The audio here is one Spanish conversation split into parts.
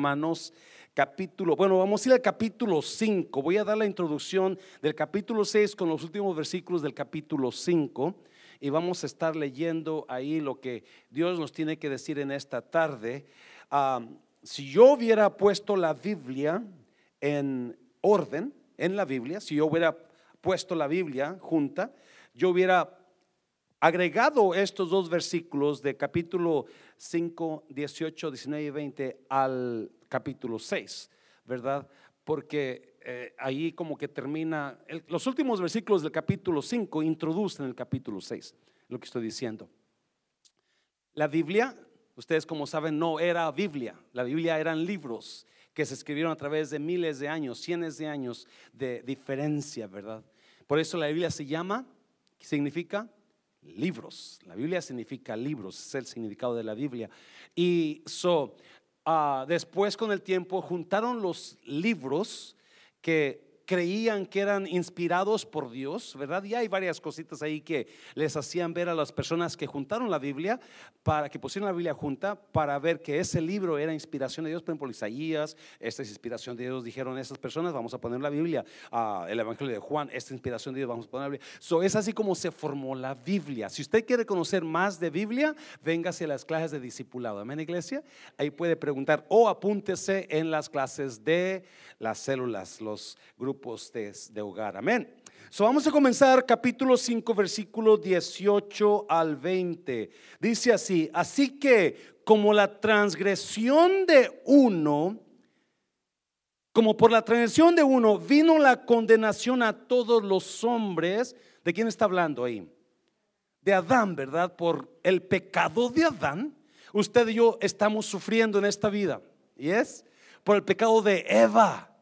Hermanos, capítulo, bueno, vamos a ir al capítulo 5. Voy a dar la introducción del capítulo 6 con los últimos versículos del capítulo 5 y vamos a estar leyendo ahí lo que Dios nos tiene que decir en esta tarde. Si yo hubiera puesto la Biblia en orden, en la Biblia, si yo hubiera puesto la Biblia junta, yo hubiera agregado estos dos versículos de capítulo 5, 18, 19 y 20 al capítulo 6, ¿verdad? Porque eh, ahí como que termina, los últimos versículos del capítulo 5 introducen el capítulo 6, lo que estoy diciendo. La Biblia, ustedes como saben, no era Biblia, la Biblia eran libros que se escribieron a través de miles de años, cientos de años de diferencia, ¿verdad? Por eso la Biblia se llama, ¿qué significa? Libros. La Biblia significa libros, es el significado de la Biblia. Y so, ah, después con el tiempo juntaron los libros que creían que eran inspirados por Dios, ¿verdad? Y hay varias cositas ahí que les hacían ver a las personas que juntaron la Biblia, para que pusieron la Biblia junta, para ver que ese libro era inspiración de Dios. Por ejemplo, Isaías, esta es inspiración de Dios, dijeron esas personas, vamos a poner la Biblia, uh, el Evangelio de Juan, esta inspiración de Dios, vamos a poner la Biblia. So, es así como se formó la Biblia. Si usted quiere conocer más de Biblia, véngase a las clases de discipulado. Amén, iglesia. Ahí puede preguntar o apúntese en las clases de las células, los grupos de, hogar. Amén. So vamos a comenzar capítulo 5, versículo 18 al 20. Dice así, así que como la transgresión de uno, como por la transgresión de uno vino la condenación a todos los hombres, ¿de quién está hablando ahí? De Adán, ¿verdad? Por el pecado de Adán, usted y yo estamos sufriendo en esta vida. ¿Y es? Por el pecado de Eva.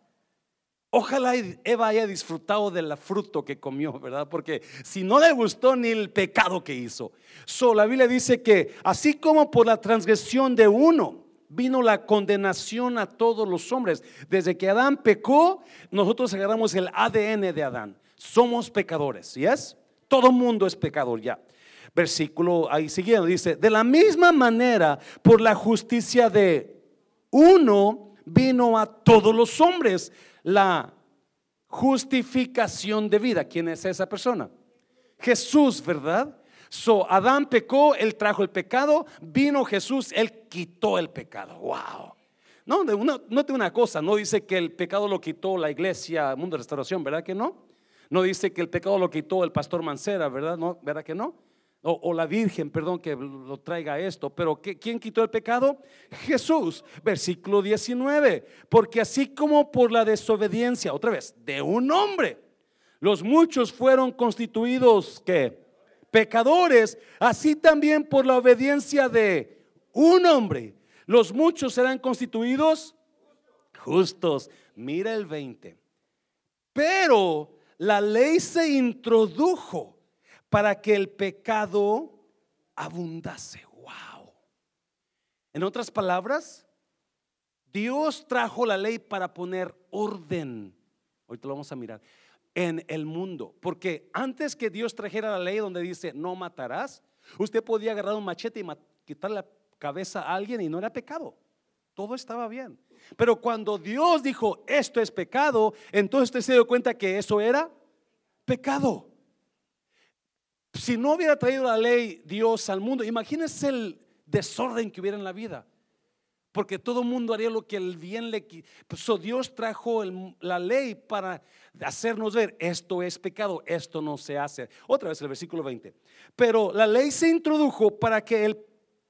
Ojalá Eva haya disfrutado del fruto que comió, ¿verdad? Porque si no le gustó ni el pecado que hizo. So, la Biblia dice que así como por la transgresión de uno vino la condenación a todos los hombres. Desde que Adán pecó, nosotros agarramos el ADN de Adán. Somos pecadores, ¿sí es? Todo mundo es pecador ya. Versículo ahí siguiendo dice, de la misma manera, por la justicia de uno vino a todos los hombres la justificación de vida. ¿Quién es esa persona? Jesús, ¿verdad? So, Adán pecó, él trajo el pecado, vino Jesús, él quitó el pecado. Wow. No, no, no una cosa, no dice que el pecado lo quitó la iglesia, mundo de restauración, ¿verdad que no? No dice que el pecado lo quitó el pastor Mancera, ¿verdad? No, ¿verdad que no? O, la Virgen, perdón, que lo traiga esto. Pero ¿quién quitó el pecado? Jesús. Versículo 19. Porque así como por la desobediencia, otra vez, de un hombre, los muchos fueron constituidos que pecadores, así también por la obediencia de un hombre, los muchos serán constituidos justos. Mira el 20. Pero la ley se introdujo para que el pecado abundase. Wow. En otras palabras, Dios trajo la ley para poner orden. Ahorita lo vamos a mirar. En el mundo. Porque antes que Dios trajera la ley donde dice no matarás, usted podía agarrar un machete y quitar la cabeza a alguien y no era pecado. Todo estaba bien. Pero cuando Dios dijo esto es pecado, entonces usted se dio cuenta que eso era pecado si no hubiera traído la ley Dios al mundo, imagínense el desorden que hubiera en la vida. Porque todo mundo haría lo que el bien le pues, Dios trajo la ley para hacernos ver esto es pecado, esto no se hace. Otra vez el versículo 20. Pero la ley se introdujo para que el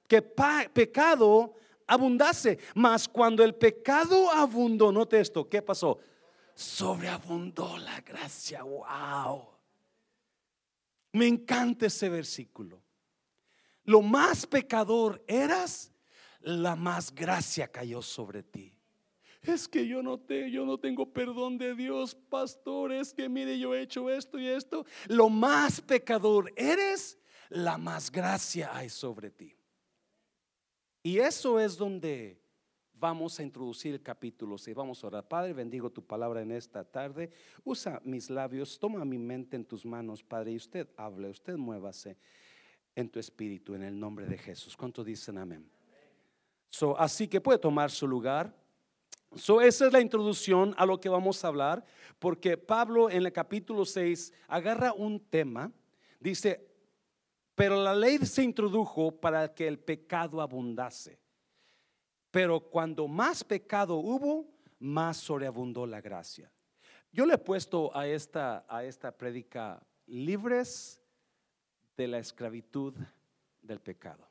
que pecado abundase. Mas cuando el pecado abundó, note esto, ¿qué pasó? Sobreabundó la gracia. Wow. Me encanta ese versículo. Lo más pecador eras, la más gracia cayó sobre ti. Es que yo no, te, yo no tengo perdón de Dios, pastor. Es que mire, yo he hecho esto y esto. Lo más pecador eres, la más gracia hay sobre ti. Y eso es donde vamos a introducir el capítulo 6. Vamos a orar. Padre, bendigo tu palabra en esta tarde. Usa mis labios, toma mi mente en tus manos, Padre, y usted hable, usted muévase en tu espíritu en el nombre de Jesús. ¿Cuánto dicen amén? So, así que puede tomar su lugar. So, esa es la introducción a lo que vamos a hablar, porque Pablo en el capítulo 6 agarra un tema, dice, pero la ley se introdujo para que el pecado abundase. Pero cuando más pecado hubo, más sobreabundó la gracia. Yo le he puesto a esta, a esta prédica libres de la esclavitud del pecado.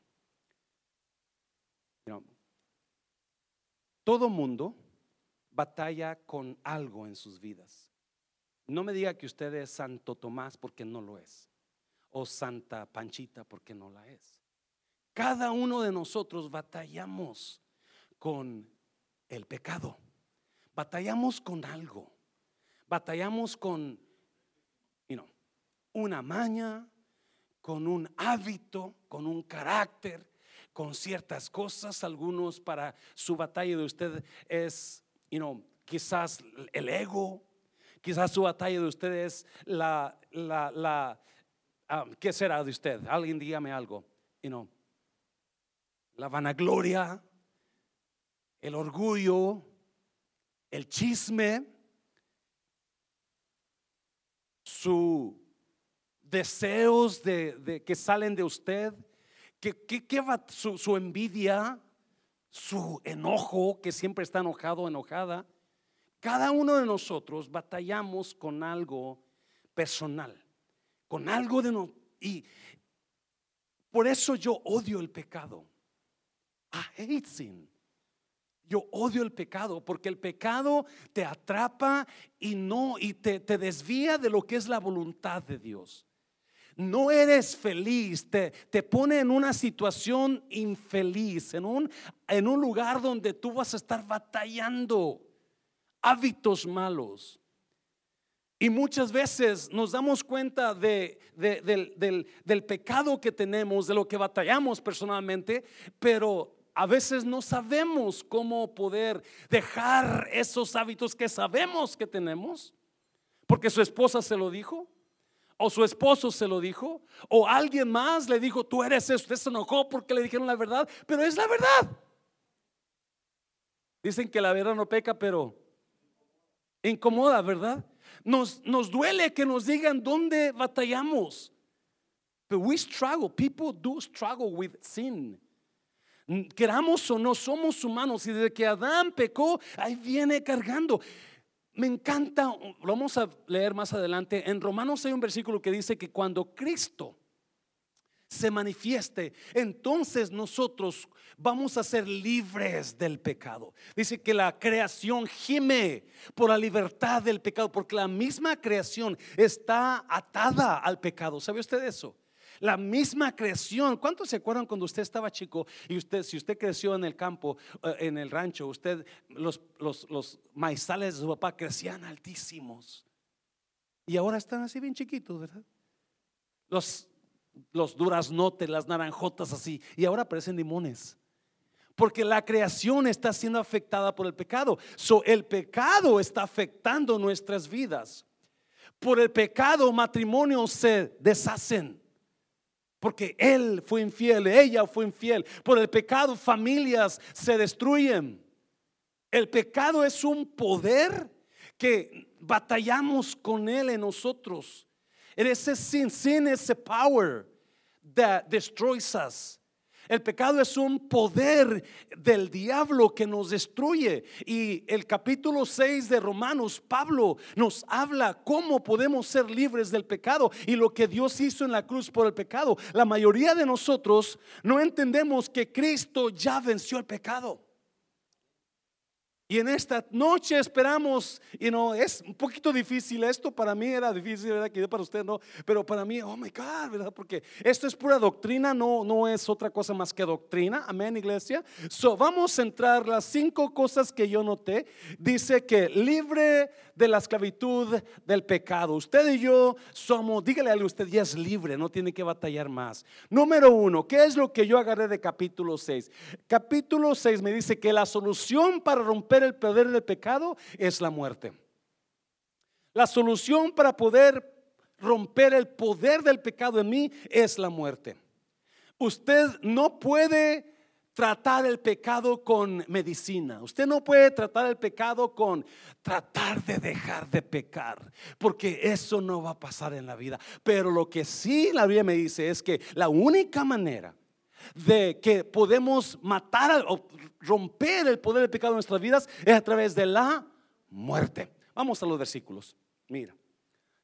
todo mundo batalla con algo en sus vidas. No me diga que usted es Santo Tomás porque no lo es. O Santa Panchita porque no la es. Cada uno de nosotros batallamos con el pecado. Batallamos con algo. Batallamos con una maña, con un hábito, con un carácter, con ciertas cosas. Algunos para su batalla de usted es, you quizás el ego, quizás su batalla de usted es la, la, ah, ¿qué será de usted? Alguien dígame algo, you la vanagloria, el orgullo, el chisme, su deseos de, que salen de usted, que, su, su envidia, su enojo, que siempre está enojado, enojada. Cada uno de nosotros batallamos con algo personal, con algo de no, y por eso yo odio el pecado. I hate sin. Yo odio el pecado porque el pecado te atrapa y no y te, te desvía de lo que es la voluntad de Dios no eres feliz, te, te, pone en una situación infeliz, en un, en un lugar donde tú vas a estar batallando hábitos malos. Y muchas veces nos damos cuenta de, del, del, del pecado que tenemos, de lo que batallamos personalmente, pero a veces no sabemos cómo poder dejar esos hábitos que sabemos que tenemos, porque su esposa se lo dijo, o su esposo se lo dijo, o alguien más le dijo, tú eres eso, usted se enojó porque le dijeron la verdad, pero es la verdad. Dicen que la verdad no peca, pero incomoda, ¿verdad? Nos, nos duele que nos digan dónde batallamos. But we struggle, people do struggle with sin. Queramos o no, somos humanos y desde que Adán pecó, ahí viene cargando. Me encanta, lo vamos a leer más adelante. En Romanos hay un versículo que dice que cuando Cristo se manifieste, entonces nosotros vamos a ser libres del pecado. Dice que la creación gime por la libertad del pecado, porque la misma creación está atada al pecado. ¿Sabe usted eso? La misma creación. ¿Cuántos se acuerdan cuando usted estaba chico y usted, si usted creció en el campo, eh, en el rancho, usted, los, los, los maizales de su papá crecían altísimos? Y ahora están así bien chiquitos, ¿verdad? Los, los duraznotes, las naranjotas así. Y ahora parecen limones. Porque la creación está siendo afectada por el pecado. So, el pecado está afectando nuestras vidas. Por el pecado matrimonios se deshacen. Porque él fue infiel, ella fue infiel. Por el pecado familias se destruyen. El pecado es un poder que batallamos con él en nosotros. Ese sin, sin ese power that destroys us. El pecado es un poder del diablo que nos destruye. Y el capítulo 6 de Romanos, Pablo nos habla cómo podemos ser libres del pecado y lo que Dios hizo en la cruz por el pecado. La mayoría de nosotros no entendemos que Cristo ya venció el pecado. Y en esta noche esperamos, y no, es un poquito difícil, esto para mí era difícil, ¿verdad? Que para usted no, pero para mí, oh my God, ¿verdad? Porque esto es pura doctrina, no, no es otra cosa más que doctrina, amén, iglesia. So, vamos a entrar las cinco cosas que yo noté. Dice que libre de la esclavitud del pecado. Usted y yo somos, dígale a usted ya es libre, no tiene que batallar más. Número uno, ¿qué es lo que yo agarré de capítulo 6? Capítulo 6 me dice que la solución para romper el poder del pecado es la muerte. La solución para poder romper el poder del pecado en mí es la muerte. Usted no puede tratar el pecado con medicina. Usted no puede tratar el pecado con tratar de dejar de pecar, porque eso no va a pasar en la vida. Pero lo que sí la Biblia me dice es que la única manera de que podemos matar o romper el poder del pecado en nuestras vidas es a través de la muerte. Vamos a los versículos. Mira,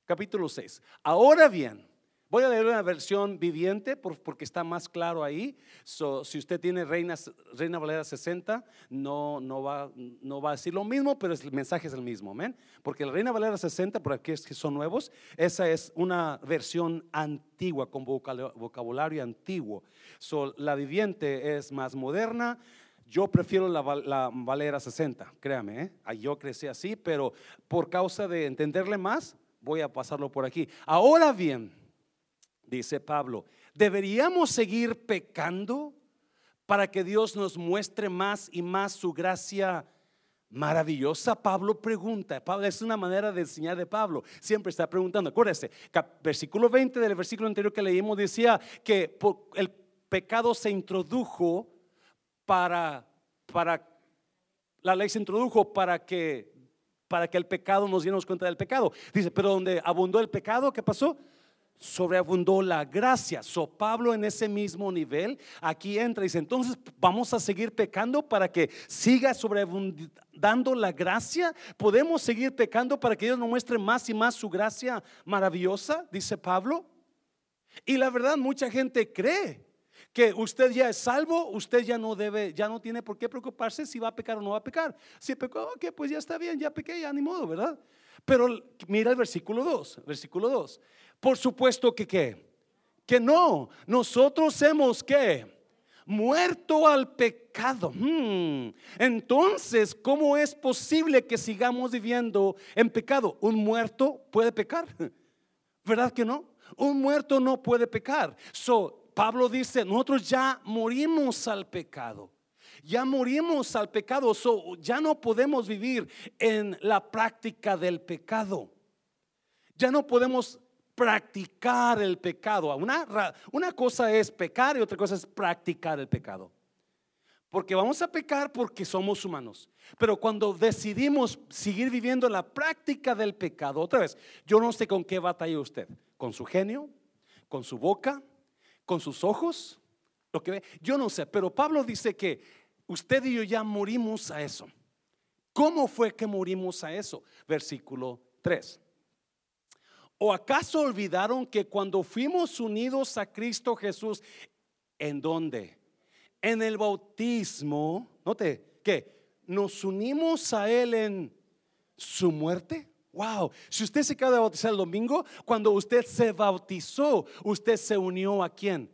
capítulo 6. Ahora bien, Voy a leer una versión viviente porque está más claro ahí. si usted tiene Reina, Reina Valera 60, no, no, va, no va a decir lo mismo, pero el mensaje es el mismo. ¿men? Porque la Reina Valera 60, por aquí es que son nuevos, esa es una versión antigua, con vocabulario antiguo. la viviente es más moderna. Yo prefiero la, Valera 60, créame, ¿eh? yo crecí así, pero por causa de entenderle más, voy a pasarlo por aquí. Ahora bien, dice Pablo, ¿deberíamos seguir pecando para que Dios nos muestre más y más su gracia maravillosa? Pablo pregunta, Pablo es una manera de enseñar de Pablo, siempre está preguntando. Acuérdese, versículo 20 del versículo anterior que leímos decía que el pecado se introdujo para, para, la ley se introdujo para que para que el pecado nos diéramos cuenta del pecado. Dice, pero donde abundó el pecado, ¿qué pasó? Sobreabundó la gracia. So Pablo en ese mismo nivel, aquí entra y dice, entonces vamos a seguir pecando para que siga sobreabundando la gracia. Podemos seguir pecando para que Dios nos muestre más y más su gracia maravillosa, dice Pablo. Y la verdad, mucha gente cree que usted ya es salvo, usted ya no debe, ya no tiene por qué preocuparse si va a pecar o no va a pecar. Si pecó, ok, pues ya está bien, ya pequé, ya ni modo, ¿verdad? Pero mira el versículo 2, versículo 2. Por supuesto que qué, que no, nosotros hemos que muerto al pecado. Hmm. Entonces, ¿cómo es posible que sigamos viviendo en pecado? ¿Un muerto puede pecar? ¿Verdad que no? Un muerto no puede pecar. So, Pablo dice, nosotros ya morimos al pecado. Ya morimos al pecado, so, ya no podemos vivir en la práctica del pecado. Ya no podemos practicar el pecado. Una, una cosa es pecar y otra cosa es practicar el pecado. Porque vamos a pecar porque somos humanos. Pero cuando decidimos seguir viviendo la práctica del pecado, otra vez, yo no sé con qué batalla usted. ¿Con su genio? ¿Con su boca? ¿Con sus ojos? Lo que ve. Yo no sé, pero Pablo dice que usted y yo ya morimos a eso. ¿Cómo fue que morimos a eso? Versículo 3. ¿O acaso olvidaron que cuando fuimos unidos a Cristo Jesús, ¿en dónde? En el bautismo, note que nos unimos a Él en su muerte. Wow, si usted se acaba de bautizar el domingo, cuando usted se bautizó, usted se unió a quién?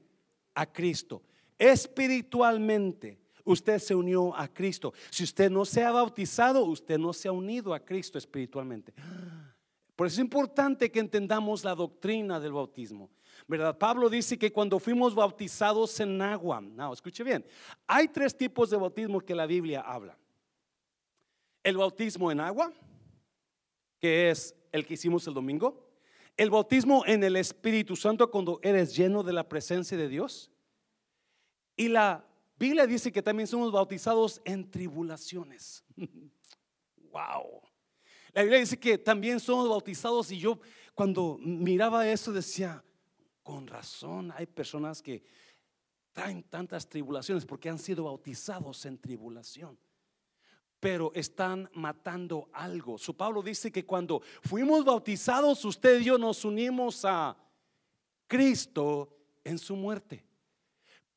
A Cristo. Espiritualmente, usted se unió a Cristo. Si usted no se ha bautizado, usted no se ha unido a Cristo espiritualmente. Por eso es importante que entendamos la doctrina del bautismo. ¿Verdad? Pablo dice que cuando fuimos bautizados en agua, no, escuche bien, hay tres tipos de bautismo que la Biblia habla. El bautismo en agua, que es el que hicimos el domingo. El bautismo en el Espíritu Santo cuando eres lleno de la presencia de Dios. Y la Biblia dice que también somos bautizados en tribulaciones. wow. La Biblia dice que también somos bautizados y yo cuando miraba eso decía, con razón hay personas que traen tantas tribulaciones porque han sido bautizados en tribulación. Pero están matando algo. Su Pablo dice que cuando fuimos bautizados, usted y yo nos unimos a Cristo en su muerte.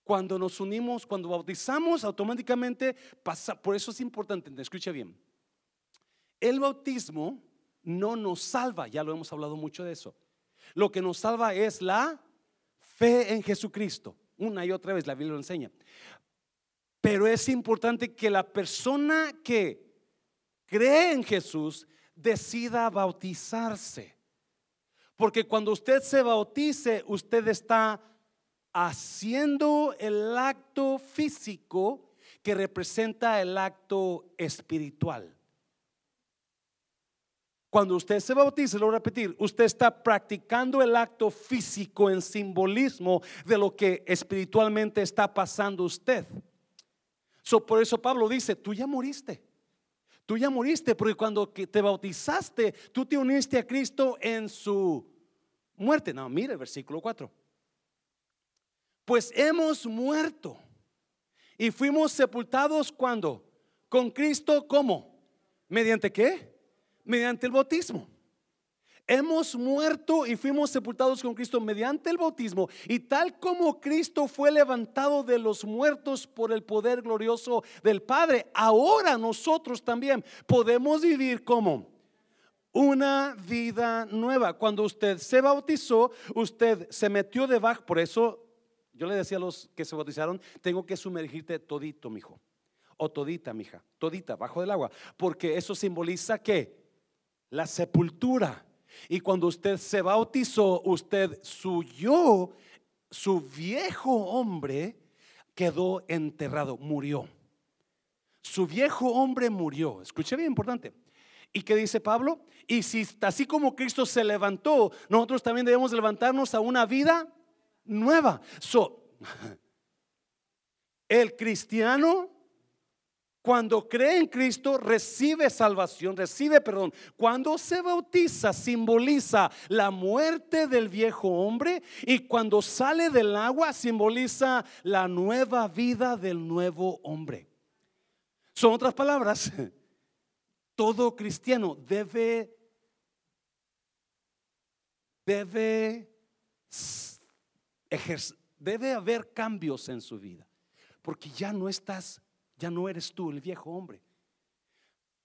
Cuando nos unimos, cuando bautizamos, automáticamente pasa. Por eso es importante, escucha bien. El bautismo no nos salva, ya lo hemos hablado mucho de eso. Lo que nos salva es la fe en Jesucristo. Una y otra vez la Biblia lo enseña. Pero es importante que la persona que cree en Jesús decida bautizarse. Porque cuando usted se bautice, usted está haciendo el acto físico que representa el acto espiritual. Cuando usted se bautiza, lo voy a repetir, usted está practicando el acto físico en simbolismo de lo que espiritualmente está pasando usted. Por eso Pablo dice, tú ya moriste. Tú ya moriste porque cuando te bautizaste, tú te uniste a Cristo en su muerte. No, mire el versículo 4. Pues hemos muerto y fuimos sepultados cuando con Cristo ¿cómo? ¿Mediante qué? Mediante el bautismo hemos muerto y fuimos sepultados con Cristo mediante el bautismo. Y tal como Cristo fue levantado de los muertos por el poder glorioso del Padre, ahora nosotros también podemos vivir como una vida nueva. Cuando usted se bautizó, usted se metió debajo, por eso yo le decía a los que se bautizaron, tengo que sumergirte todito, mijo, o todita, mija, todita, bajo del agua, porque eso simboliza que la sepultura y cuando usted se bautizó, usted su yo, su viejo hombre, quedó enterrado, murió. Su viejo hombre murió. Escuche bien, importante. ¿Y qué dice Pablo? Y si así como Cristo se levantó, nosotros también debemos levantarnos a una vida nueva. So, el cristiano cuando cree en Cristo, recibe salvación, recibe perdón. Cuando se bautiza, simboliza la muerte del viejo hombre y cuando sale del agua, simboliza la nueva vida del nuevo hombre. Son otras palabras. Todo cristiano debe, debe, debe haber cambios en su vida, porque ya no estás ya no eres tú el viejo hombre.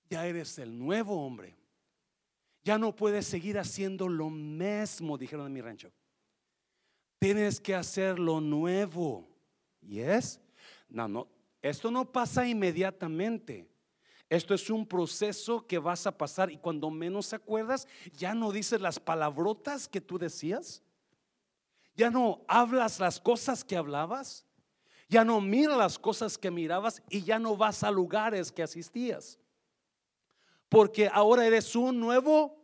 Ya eres el nuevo hombre. Ya no puedes seguir haciendo lo mismo, dijeron en mi rancho. Tienes que hacer lo nuevo. ¿Yes? No, no. Esto no pasa inmediatamente. Esto es un proceso que vas a pasar y cuando menos acuerdas, ya no dices las palabrotas que tú decías. Ya no hablas las cosas que hablabas. Ya no miras las cosas que mirabas y ya no vas a lugares que asistías. Porque ahora eres un nuevo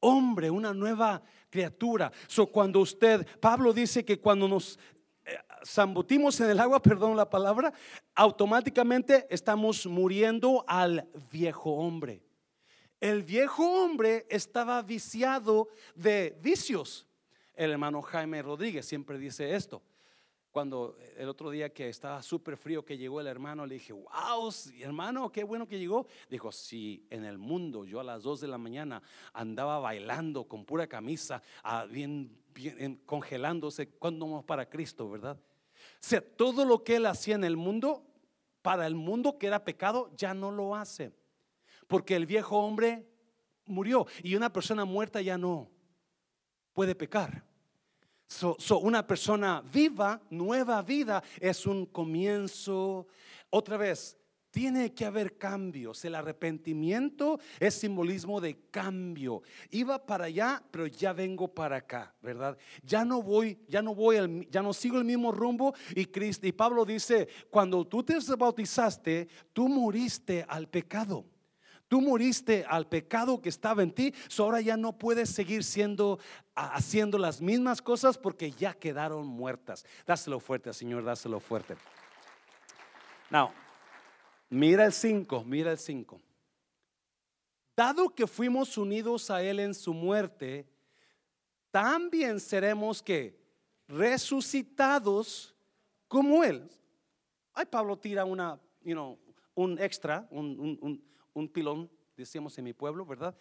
hombre, una nueva criatura. So, cuando usted, Pablo dice que cuando nos eh, zambutimos en el agua, perdón la palabra, automáticamente estamos muriendo al viejo hombre. El viejo hombre estaba viciado de vicios. El hermano Jaime Rodríguez siempre dice esto cuando el otro día que estaba súper frío que llegó el hermano, le dije, wow, hermano, qué bueno que llegó. Dijo, si en el mundo yo a las 2 de la mañana andaba bailando con pura camisa, ah, bien, bien congelándose, cuando vamos para Cristo, ¿verdad? O sea, todo lo que él hacía en el mundo, para el mundo que era pecado, ya no lo hace. Porque el viejo hombre murió y una persona muerta ya no puede pecar. So, una persona viva, nueva vida, es un comienzo. Otra vez, tiene que haber cambios. El arrepentimiento es simbolismo de cambio. Iba para allá, pero ya vengo para acá, ¿verdad? Ya no voy, ya no voy, ya no sigo el mismo rumbo. Y, Cristo, y Pablo dice, cuando tú te bautizaste, tú moriste al pecado. Tú moriste al pecado que estaba en ti, ahora ya no puedes seguir siendo haciendo las mismas cosas porque ya quedaron muertas. Dáselo fuerte, Señor, dáselo fuerte. Now, mira el 5, mira el 5. Dado que fuimos unidos a él en su muerte, también seremos que resucitados como él. Ay, Pablo tira una, you know, un extra, un un pilón, decíamos en mi pueblo, ¿verdad?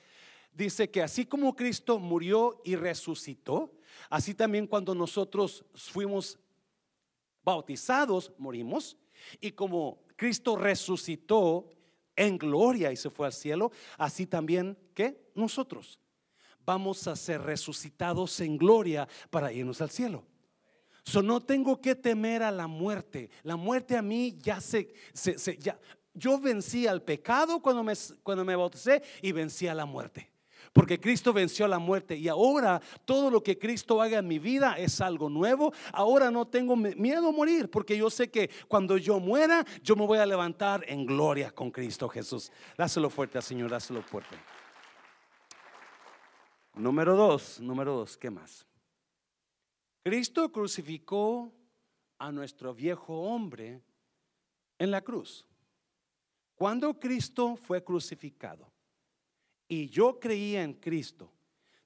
Dice que así como Cristo murió y resucitó, así también cuando nosotros fuimos bautizados, morimos, y como Cristo resucitó en gloria y se fue al cielo, así también que nosotros vamos a ser resucitados en gloria para irnos al cielo. So, no tengo que temer a la muerte. La muerte a mí ya se, se, ya, yo vencí al pecado cuando me, cuando me bauticé y vencí a la muerte. Porque Cristo venció la muerte y ahora todo lo que Cristo haga en mi vida es algo nuevo. Ahora no tengo miedo a morir porque yo sé que cuando yo muera, yo me voy a levantar en gloria con Cristo Jesús. Dáselo fuerte Señor, dáselo fuerte. Número dos, número dos, ¿qué más? Cristo crucificó a nuestro viejo hombre en la cruz. Cuando Cristo fue crucificado y yo creía en Cristo,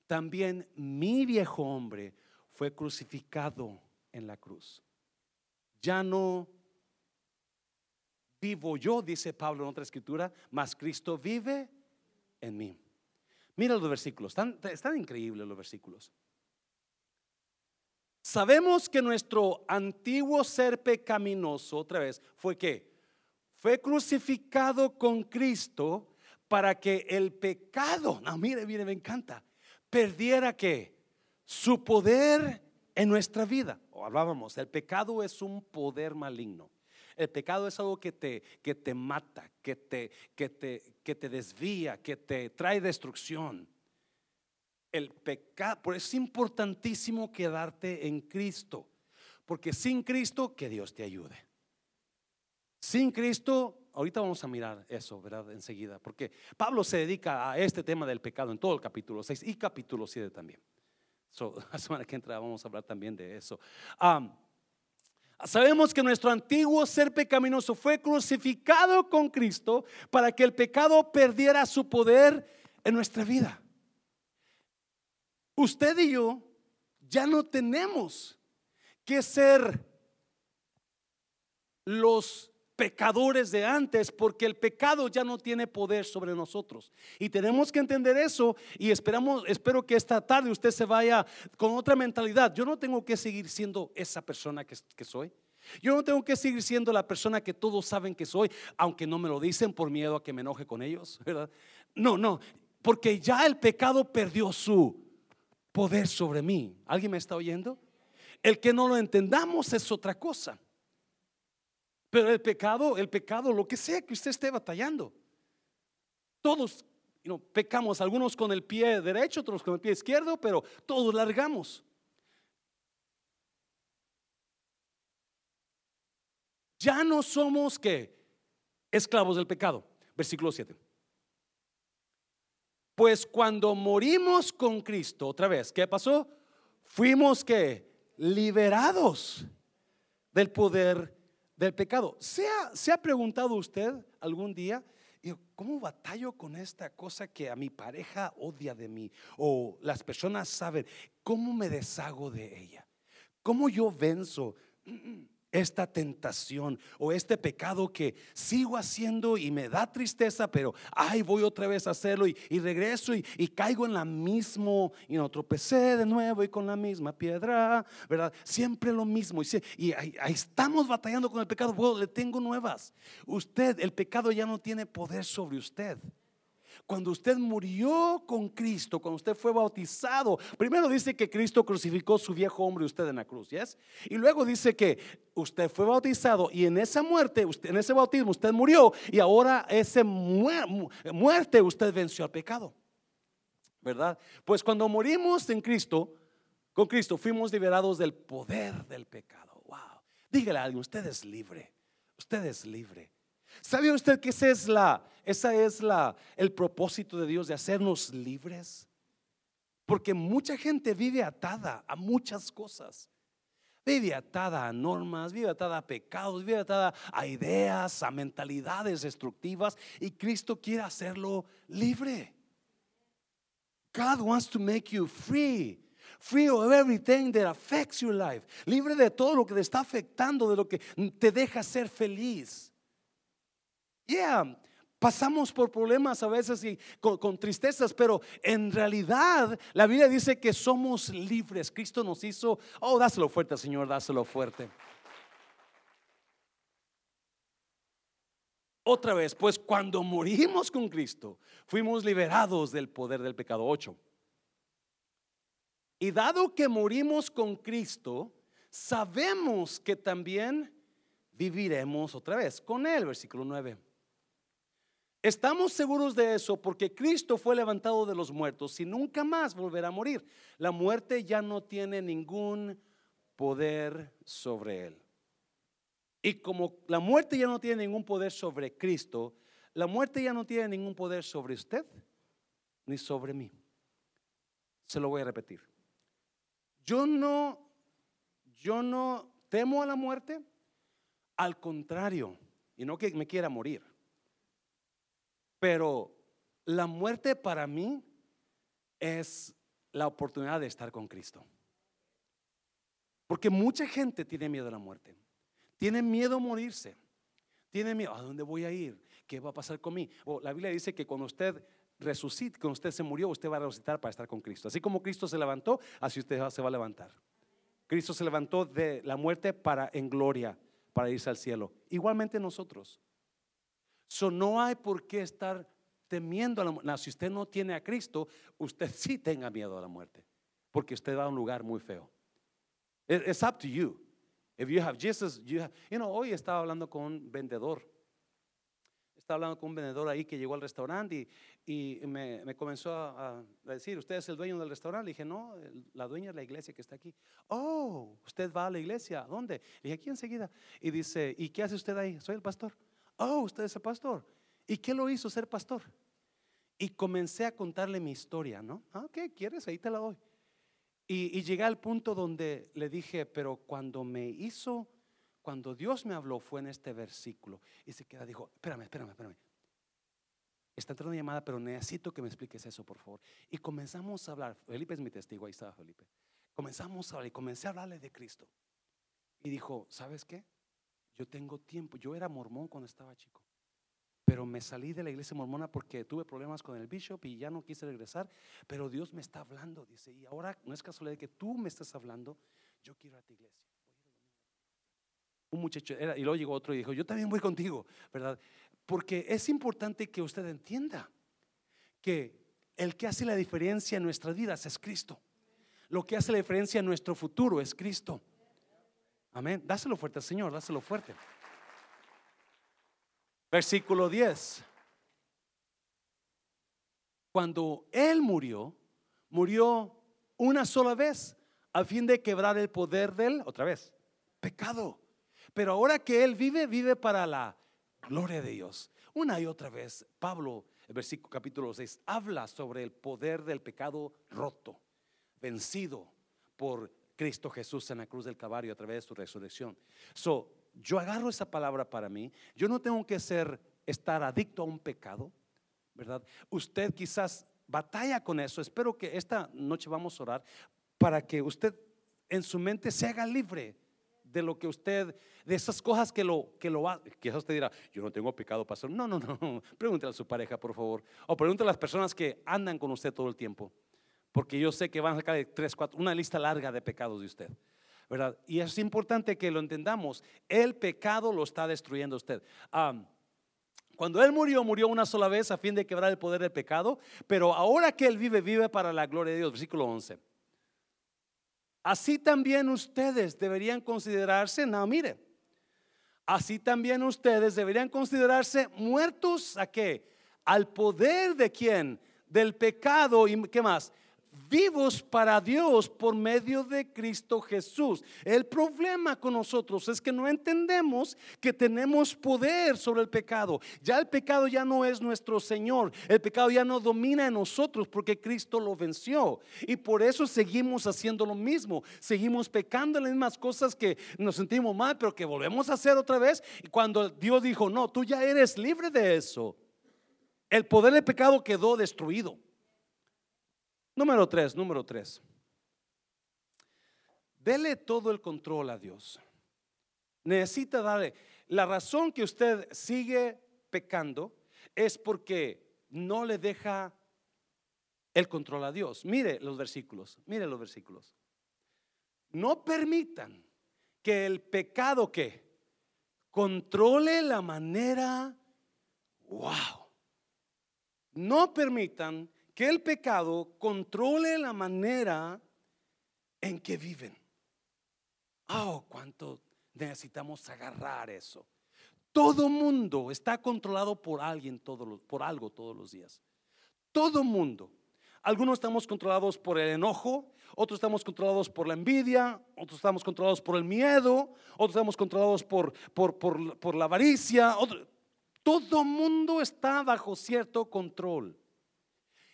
también mi viejo hombre fue crucificado en la cruz. Ya no vivo yo, dice Pablo en otra escritura, mas Cristo vive en mí. Mira los versículos, están, increíbles los versículos. Sabemos que nuestro antiguo ser pecaminoso, otra vez, fue que fue crucificado con Cristo para que el pecado, no, mire, mire, me encanta, perdiera que su poder en nuestra vida. O hablábamos, el pecado es un poder maligno. El pecado es algo que te, que te mata, que te, que, te, que te desvía, que te trae destrucción. El pecado, es importantísimo quedarte en Cristo, porque sin Cristo, que Dios te ayude. Sin Cristo, ahorita vamos a mirar eso, ¿verdad? Enseguida, porque Pablo se dedica a este tema del pecado en todo el capítulo 6 y capítulo 7 también. la semana que entra vamos a hablar también de eso. sabemos que nuestro antiguo ser pecaminoso fue crucificado con Cristo para que el pecado perdiera su poder en nuestra vida. Usted y yo ya no tenemos que ser los pecadores de antes porque el pecado ya no tiene poder sobre nosotros. Y tenemos que entender eso y esperamos espero que esta tarde usted se vaya con otra mentalidad. Yo no tengo que seguir siendo esa persona que, que soy. Yo no tengo que seguir siendo la persona que todos saben que soy, aunque no me lo dicen por miedo a que me enoje con ellos. No, no, porque ya el pecado perdió su poder sobre mí. ¿Alguien me está oyendo? El que no lo entendamos es otra cosa. Pero el pecado, el pecado, lo que sea que usted esté batallando. Todos pecamos, algunos con el pie derecho, otros con el pie izquierdo, pero todos largamos. Ya no somos que esclavos del pecado. Versículo 7. Pues cuando morimos con Cristo, otra vez, ¿qué pasó? Fuimos que liberados del poder del pecado. ¿Se ha, ¿Se ha preguntado usted algún día? ¿Cómo batallo con esta cosa que a mi pareja odia de mí? O las personas saben, ¿cómo me deshago de ella? ¿Cómo yo venzo? Esta tentación o este pecado que sigo haciendo y me da tristeza, pero ay, voy otra vez a hacerlo y, regreso y, caigo en la mismo y no tropecé de nuevo y con la misma piedra, ¿verdad? Siempre lo mismo. Y, ahí, estamos batallando con el pecado. Bueno, le tengo nuevas. Usted, el pecado ya no tiene poder sobre usted. Cuando usted murió con Cristo, cuando usted fue bautizado, primero dice que Cristo crucificó su viejo hombre usted en la cruz, ¿yes? Y luego dice que usted fue bautizado y en esa muerte, en ese bautismo usted murió y ahora ese muerte usted venció al pecado. ¿Verdad? Pues cuando morimos en Cristo, con Cristo fuimos liberados del poder del pecado. Wow. Dígale a alguien, usted es libre. Usted es libre. ¿Sabe usted que esa es la, esa es la, el propósito de Dios de hacernos libres? Porque mucha gente vive atada a muchas cosas. Vive atada a normas, vive atada a pecados, vive atada a ideas, a mentalidades destructivas y Cristo quiere hacerlo libre. God wants to make you free. Free of everything that affects your life. Libre de todo lo que te está afectando, de lo que te deja ser feliz. Pasamos por problemas a veces y con, tristezas, pero en realidad la Biblia dice que somos libres. Cristo nos hizo, oh, dáselo fuerte, Señor, dáselo fuerte. Otra vez, pues cuando morimos con Cristo, fuimos liberados del poder del pecado 8. Y dado que morimos con Cristo, sabemos que también viviremos otra vez con Él, versículo 9. Estamos seguros de eso porque Cristo fue levantado de los muertos y nunca más volverá a morir. La muerte ya no tiene ningún poder sobre él. Y como la muerte ya no tiene ningún poder sobre Cristo, la muerte ya no tiene ningún poder sobre usted ni sobre mí. Se lo voy a repetir. Yo no, yo no temo a la muerte. Al contrario, y no que me quiera morir. Pero la muerte para mí es la oportunidad de estar con Cristo. Porque mucha gente tiene miedo a la muerte. Tiene miedo a morirse. Tiene miedo, ¿a dónde voy a ir? ¿Qué va a pasar conmigo? O la Biblia dice que cuando usted resucite, cuando usted se murió, usted va a resucitar para estar con Cristo. Así como Cristo se levantó, así usted se va a levantar. Cristo se levantó de la muerte para en gloria, para irse al cielo. Igualmente nosotros. So, no hay por qué estar temiendo a la muerte. si usted no tiene a Cristo, usted sí tenga miedo a la muerte, porque usted va a un lugar muy feo. It's up to you. If you have Jesus, you, you know, hoy estaba hablando con un vendedor estaba hablando con un vendedor ahí que llegó al restaurante y, me, comenzó a, decir, ¿usted es el dueño del restaurante? Le dije, no, la dueña es la iglesia que está aquí. Oh, ¿usted va a la iglesia? ¿Dónde? Le dije, aquí enseguida. Y dice, ¿y qué hace usted ahí? Soy el pastor. Oh, usted es el pastor. ¿Y qué lo hizo ser pastor? Y comencé a contarle mi historia, ¿no? Ah, ¿qué quieres? Ahí te la doy. Y, y llegué al punto donde le dije, pero cuando me hizo cuando Dios me habló fue en este versículo. Y se queda, dijo, espérame, espérame, espérame. Está entrando una llamada, pero necesito que me expliques eso, por favor. Y comenzamos a hablar. Felipe es mi testigo, ahí está Felipe. Comenzamos a hablar y comencé a hablarle de Cristo. Y dijo, ¿sabes qué? Yo tengo tiempo. Yo era mormón cuando estaba chico. Pero me salí de la iglesia mormona porque tuve problemas con el bishop y ya no quise regresar. Pero Dios me está hablando, dice. Y ahora no es casualidad que tú me estás hablando. Yo quiero a tu iglesia un muchacho, era, y luego llegó otro y dijo, yo también voy contigo, ¿verdad? Porque es importante que usted entienda que el que hace la diferencia en nuestras vidas es Cristo. Lo que hace la diferencia en nuestro futuro es Cristo. Amén. Dáselo fuerte Señor, dáselo fuerte. Versículo 10. Cuando Él murió, murió una sola vez a fin de quebrar el poder del, otra vez, pecado. Pero ahora que Él vive, vive para la gloria de Dios. Una y otra vez, Pablo, el versículo capítulo 6, habla sobre el poder del pecado roto, vencido por Cristo Jesús en la cruz del Calvario a través de su resurrección. So, yo agarro esa palabra para mí. Yo no tengo que ser, estar adicto a un pecado, ¿verdad? Usted quizás batalla con eso. Espero que esta noche vamos a orar para que usted en su mente se haga libre de lo que usted, de esas cosas que lo, que lo hace. Quizás usted dirá, yo no tengo pecado, pastor. No, no, no. Pregúntele a su pareja, por favor. O pregúntele a las personas que andan con usted todo el tiempo. Porque yo sé que van a sacar de tres, cuatro, una lista larga de pecados de usted. ¿Verdad? Y es importante que lo entendamos. El pecado lo está destruyendo usted. cuando Él murió, murió una sola vez a fin de quebrar el poder del pecado, pero ahora que Él vive, vive para la gloria de Dios. Versículo 11. Así también ustedes deberían considerarse, no, mire, así también ustedes deberían considerarse muertos a qué? Al poder de quién? Del pecado y qué más? Vivos para Dios por medio de Cristo Jesús. El problema con nosotros es que no entendemos que tenemos poder sobre el pecado. Ya el pecado ya no es nuestro Señor. El pecado ya no domina en nosotros porque Cristo lo venció. Y por eso seguimos haciendo lo mismo. Seguimos pecando en las mismas cosas que nos sentimos mal, pero que volvemos a hacer otra vez. Y cuando Dios dijo, no, tú ya eres libre de eso. El poder del pecado quedó destruido. Número tres, número tres. Dele todo el control a Dios. Necesita darle. La razón que usted sigue pecando es porque no le deja el control a Dios. Mire los versículos, mire los versículos. No permitan que el pecado que controle la manera, wow. No permitan que el pecado controle la manera en que viven. Oh, cuánto necesitamos agarrar eso. Todo mundo está controlado por alguien, por algo todos los días. Todo mundo. Algunos estamos controlados por el enojo, otros estamos controlados por la envidia, otros estamos controlados por el miedo, otros estamos controlados por, por, por la avaricia. todo mundo está bajo cierto control.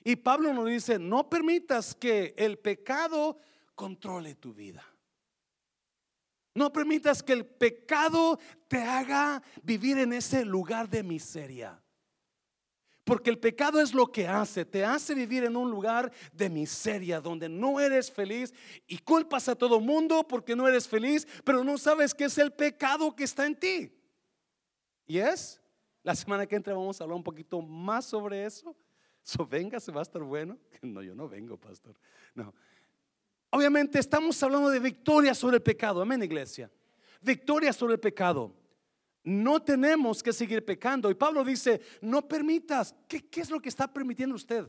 Y Pablo nos dice, no permitas que el pecado controle tu vida. No permitas que el pecado te haga vivir en ese lugar de miseria. Porque el pecado es lo que hace, te hace vivir en un lugar de miseria donde no eres feliz y culpas a todo mundo porque no eres feliz, pero no sabes que es el pecado que está en ti. ¿Y es? La semana que entra vamos a hablar un poquito más sobre eso. So, venga, se va a estar bueno. No, yo no vengo, pastor. No. Obviamente estamos hablando de victoria sobre el pecado. Amén, iglesia. Victoria sobre el pecado no tenemos que seguir pecando. Y Pablo dice, no permitas, ¿qué, es lo que está permitiendo usted?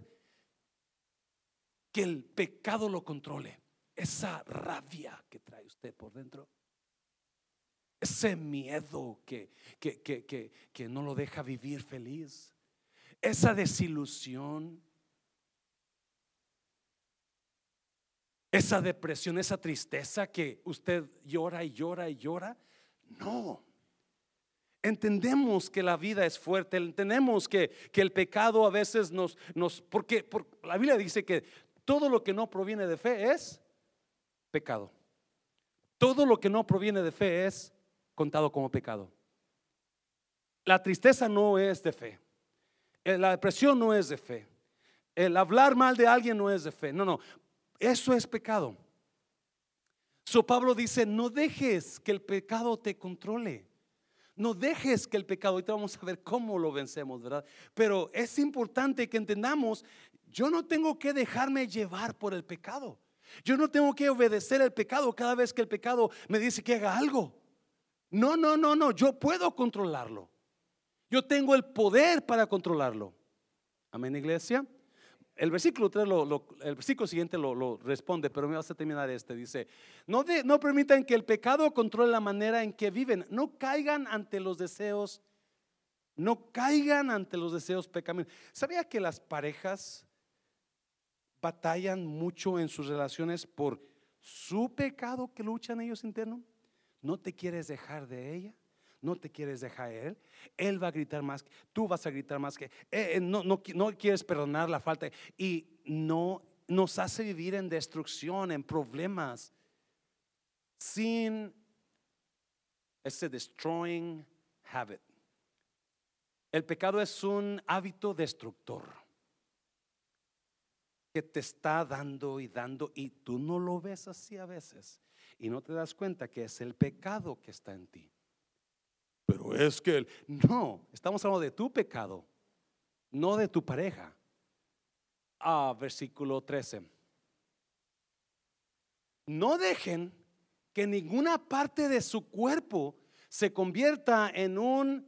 Que el pecado lo controle. Esa rabia que trae usted por dentro. Ese miedo que, que, que, que no lo deja vivir feliz. Esa desilusión. Esa depresión, esa tristeza que usted llora y llora y llora. No entendemos que la vida es fuerte, entendemos que, el pecado a veces nos, nos porque, la Biblia dice que todo lo que no proviene de fe es pecado. Todo lo que no proviene de fe es contado como pecado. La tristeza no es de fe. Eh, la depresión no es de fe. El hablar mal de alguien no es de fe. No, no. Eso es pecado. So Pablo dice, no dejes que el pecado te controle. No dejes que el pecado, ahorita vamos a ver cómo lo vencemos, ¿verdad? Pero es importante que entendamos, yo no tengo que dejarme llevar por el pecado. Yo no tengo que obedecer el pecado cada vez que el pecado me dice que haga algo. No, no, no, no, yo puedo controlarlo. Yo tengo el poder para controlarlo. Amén, iglesia. El versículo 3, el versículo siguiente lo, responde, pero me vas a terminar este. Dice, no, no permitan que el pecado controle la manera en que viven. No caigan ante los deseos, no caigan ante los deseos pecaminosos. ¿Sabía que las parejas batallan mucho en sus relaciones por su pecado que luchan ellos internos? ¿No te quieres dejar de ella? No te quieres dejar él, él va a gritar más, tú vas a gritar más que, eh, eh, no, no, no quieres perdonar la falta y no nos hace vivir en destrucción, en problemas, sin ese destroying habit. El pecado es un hábito destructor que te está dando y dando y tú no lo ves así a veces y no te das cuenta que es el pecado que está en ti. Pero es que, no, estamos hablando de tu pecado, no de tu pareja. Ah, versículo 13. No dejen que ninguna parte de su cuerpo se convierta en un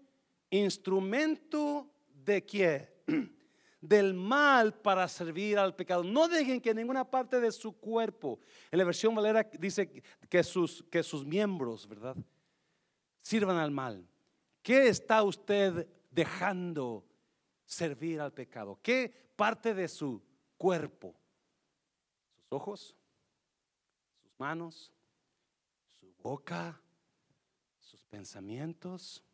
instrumento de qué? Del mal para servir al pecado. No dejen que ninguna parte de su cuerpo, en la versión Valera dice que sus, que sus miembros, ¿verdad? Sirvan al mal. ¿Qué está usted dejando servir al pecado? ¿Qué parte de su cuerpo? ¿Sus ojos? ¿Sus manos? ¿Su boca? ¿Sus pensamientos?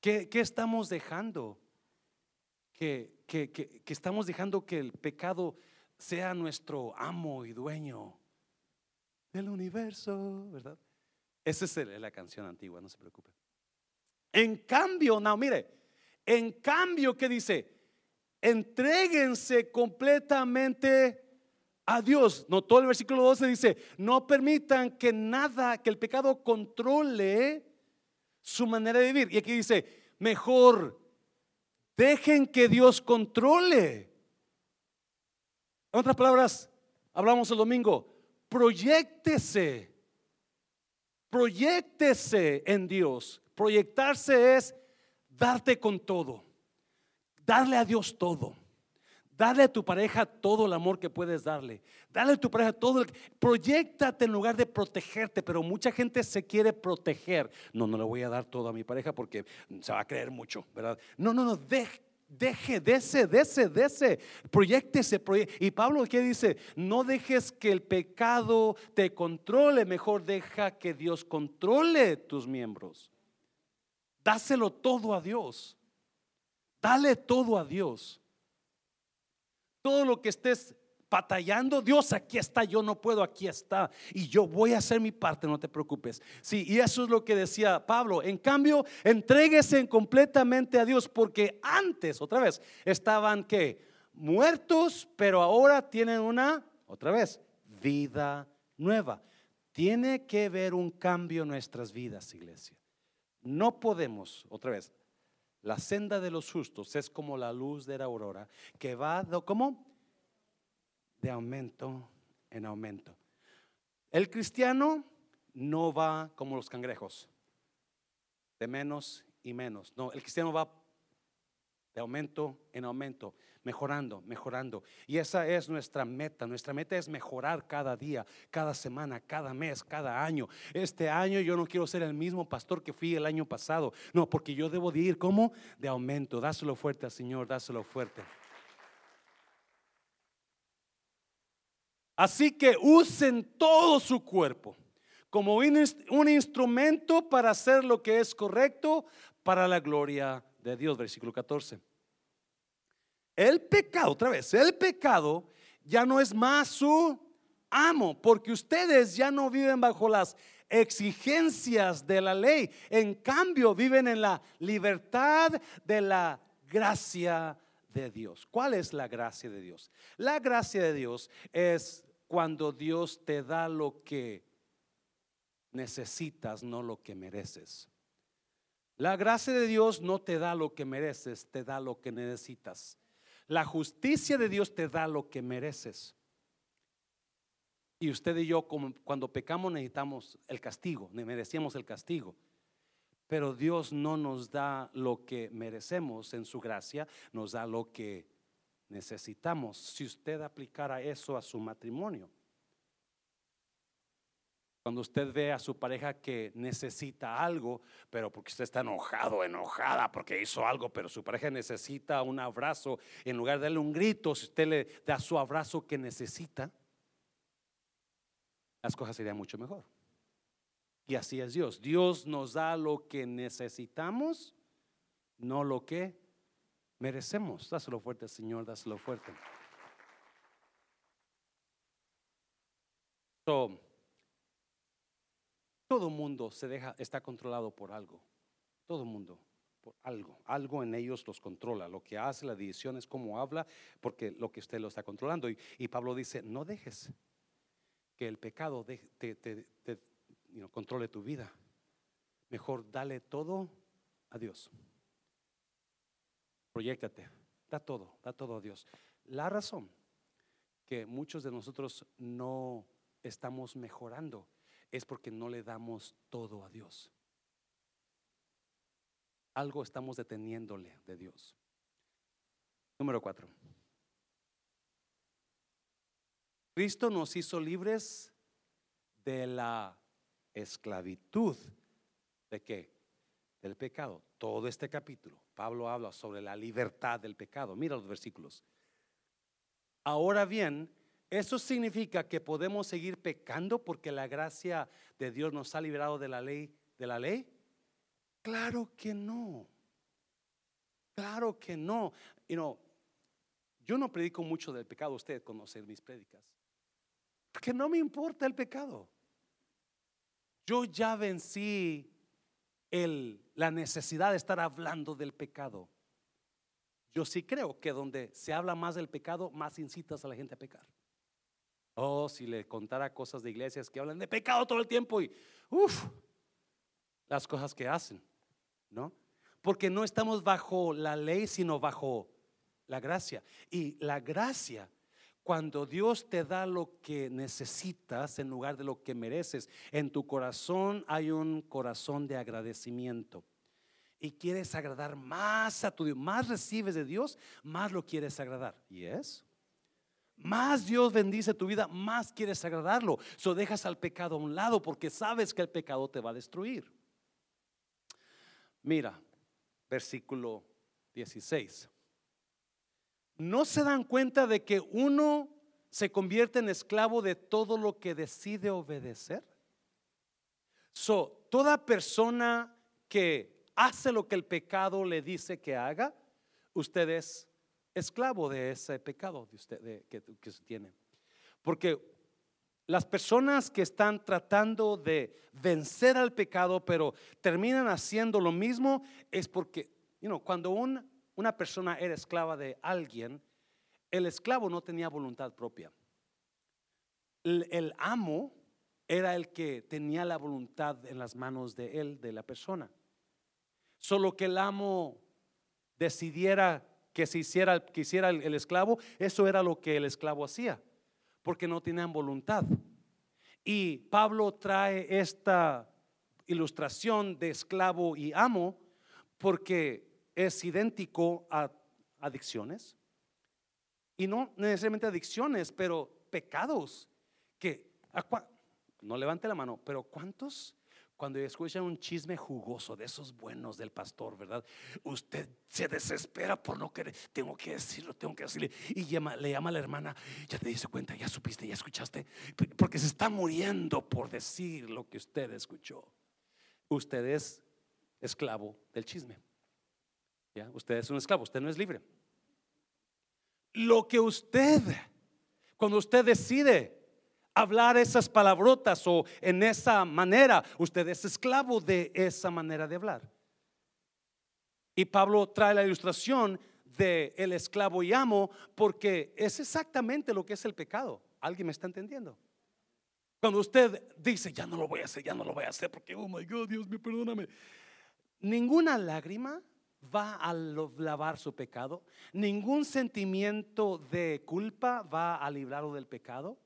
¿Qué, estamos dejando? Que, que, estamos dejando que el pecado sea nuestro amo y dueño del universo, ¿verdad? Esa es la canción antigua, no se preocupe. En cambio, no, mire, en cambio, ¿qué dice? Entréguense completamente a Dios. Notó el versículo 12, dice, no permitan que nada, que el pecado controle su manera de vivir. Y aquí dice, mejor dejen que Dios controle. En otras palabras, hablamos el domingo, proyectese, proyectese en Dios Proyectarse es darte con todo, darle a Dios todo. Darle a tu pareja todo el amor que puedes darle. Darle a tu pareja todo el... Proyectate en lugar de protegerte, pero mucha gente se quiere proteger. No, no le voy a dar todo a mi pareja porque se va a creer mucho, ¿verdad? No, no, no, deje, deje, dese, dese, dese. Proyectese. y Pablo, ¿qué dice? No dejes que el pecado te controle, mejor deja que Dios controle tus miembros. Dáselo todo a Dios. Dale todo a Dios. Todo lo que estés batallando, Dios aquí está, yo no puedo, aquí está. Y yo voy a hacer mi parte, no te preocupes. Sí, y eso es lo que decía Pablo. En cambio, entréguese completamente a Dios, porque antes, otra vez, estaban que muertos, pero ahora tienen una, otra vez, vida nueva. Tiene que haber un cambio en nuestras vidas, iglesia. No podemos, otra vez, la senda de los justos es como la luz de la aurora que va, ¿cómo? De aumento en aumento. El cristiano no va como los cangrejos, de menos y menos. No, el cristiano va de aumento en aumento, mejorando, mejorando. Y esa es nuestra meta. Nuestra meta es mejorar cada día, cada semana, cada mes, cada año. Este año yo no quiero ser el mismo pastor que fui el año pasado. No, porque yo debo de ir como de aumento. Dáselo fuerte al Señor, dáselo fuerte. Así que usen todo su cuerpo como un instrumento para hacer lo que es correcto para la gloria de Dios, versículo 14. El pecado, otra vez, el pecado ya no es más su amo, porque ustedes ya no viven bajo las exigencias de la ley, en cambio viven en la libertad de la gracia de Dios. ¿Cuál es la gracia de Dios? La gracia de Dios es cuando Dios te da lo que necesitas, no lo que mereces. La gracia de Dios no te da lo que mereces, te da lo que necesitas. La justicia de Dios te da lo que mereces. Y usted y yo, cuando pecamos, necesitamos el castigo, merecíamos el castigo. Pero Dios no nos da lo que merecemos en su gracia, nos da lo que necesitamos. Si usted aplicara eso a su matrimonio, cuando usted ve a su pareja que necesita algo, pero porque usted está enojado, enojada porque hizo algo, pero su pareja necesita un abrazo, en lugar de darle un grito, si usted le da su abrazo que necesita, las cosas serían mucho mejor. Y así es Dios. Dios nos da lo que necesitamos, no lo que merecemos. Dáselo fuerte, Señor, dáselo fuerte. So, todo mundo se deja, está controlado por algo. Todo mundo, por algo. Algo en ellos los controla. Lo que hace, la decisión es cómo habla, porque lo que usted lo está controlando. Y, Pablo dice, no dejes que el pecado te, controle tu vida. Mejor dale todo a Dios. Proyectate, da todo, da todo a Dios. La razón que muchos de nosotros no estamos mejorando es porque no le damos todo a Dios. Algo estamos deteniéndole de Dios. Número cuatro. Cristo nos hizo libres de la esclavitud. ¿De qué? Del pecado. Todo este capítulo. Pablo habla sobre la libertad del pecado. Mira los versículos. Ahora bien, ¿Eso significa que podemos seguir pecando porque la gracia de Dios nos ha liberado de la ley? ¿De la ley? Claro que no. Claro que no. yo no predico mucho del pecado, usted conoce mis prédicas. Porque no me importa el pecado. Yo ya vencí el, la necesidad de estar hablando del pecado. Yo sí creo que donde se habla más del pecado, más incitas a la gente a pecar. Oh, si le contara cosas de iglesias que hablan de pecado todo el tiempo y, uff, las cosas que hacen, ¿no? Porque no estamos bajo la ley, sino bajo la gracia. Y la gracia, cuando Dios te da lo que necesitas en lugar de lo que mereces, en tu corazón hay un corazón de agradecimiento. Y quieres agradar más a tu Dios, más recibes de Dios, más lo quieres agradar. ¿Y es? más Dios bendice tu vida, más quieres agradarlo. So dejas al pecado a un lado porque sabes que el pecado te va a destruir. Mira, versículo 16. ¿No se dan cuenta de que uno se convierte en esclavo de todo lo que decide obedecer? So, toda persona que hace lo que el pecado le dice que haga, usted es esclavo de ese pecado de usted, que, que tiene. Porque las personas que están tratando de vencer al pecado, pero terminan haciendo lo mismo, es porque, you know, cuando una persona era esclava de alguien, el esclavo no tenía voluntad propia. el amo era el que tenía la voluntad en las manos de él, de la persona. Solo que el amo decidiera que hiciera, hiciera el, esclavo, eso era lo que el esclavo hacía, porque no tenían voluntad. Y Pablo trae esta ilustración de esclavo y amo porque es idéntico a adicciones. Y no necesariamente adicciones, pero pecados que no levante la mano, pero ¿cuántos? Cuando escuchan un chisme jugoso de esos buenos del pastor, ¿verdad? Usted se desespera por no querer, tengo que decirlo, tengo que decirle. Y le llama a la hermana, ya te diste cuenta, ya supiste, ya escuchaste, porque se está muriendo por decir lo que usted escuchó. Usted es esclavo del chisme. Usted es un esclavo, usted no es libre. Lo que usted, cuando usted decide hablar esas palabrotas o en esa manera. Usted es esclavo de esa manera de hablar. Y Pablo trae la ilustración de el esclavo y amo porque es exactamente lo que es el pecado. ¿Alguien me está entendiendo? Cuando usted dice, ya no lo voy a hacer, ya no lo voy a hacer porque, oh my God, Dios mío, perdóname. Ninguna lágrima va a lavar su pecado. Ningún sentimiento de culpa va a librarlo del pecado.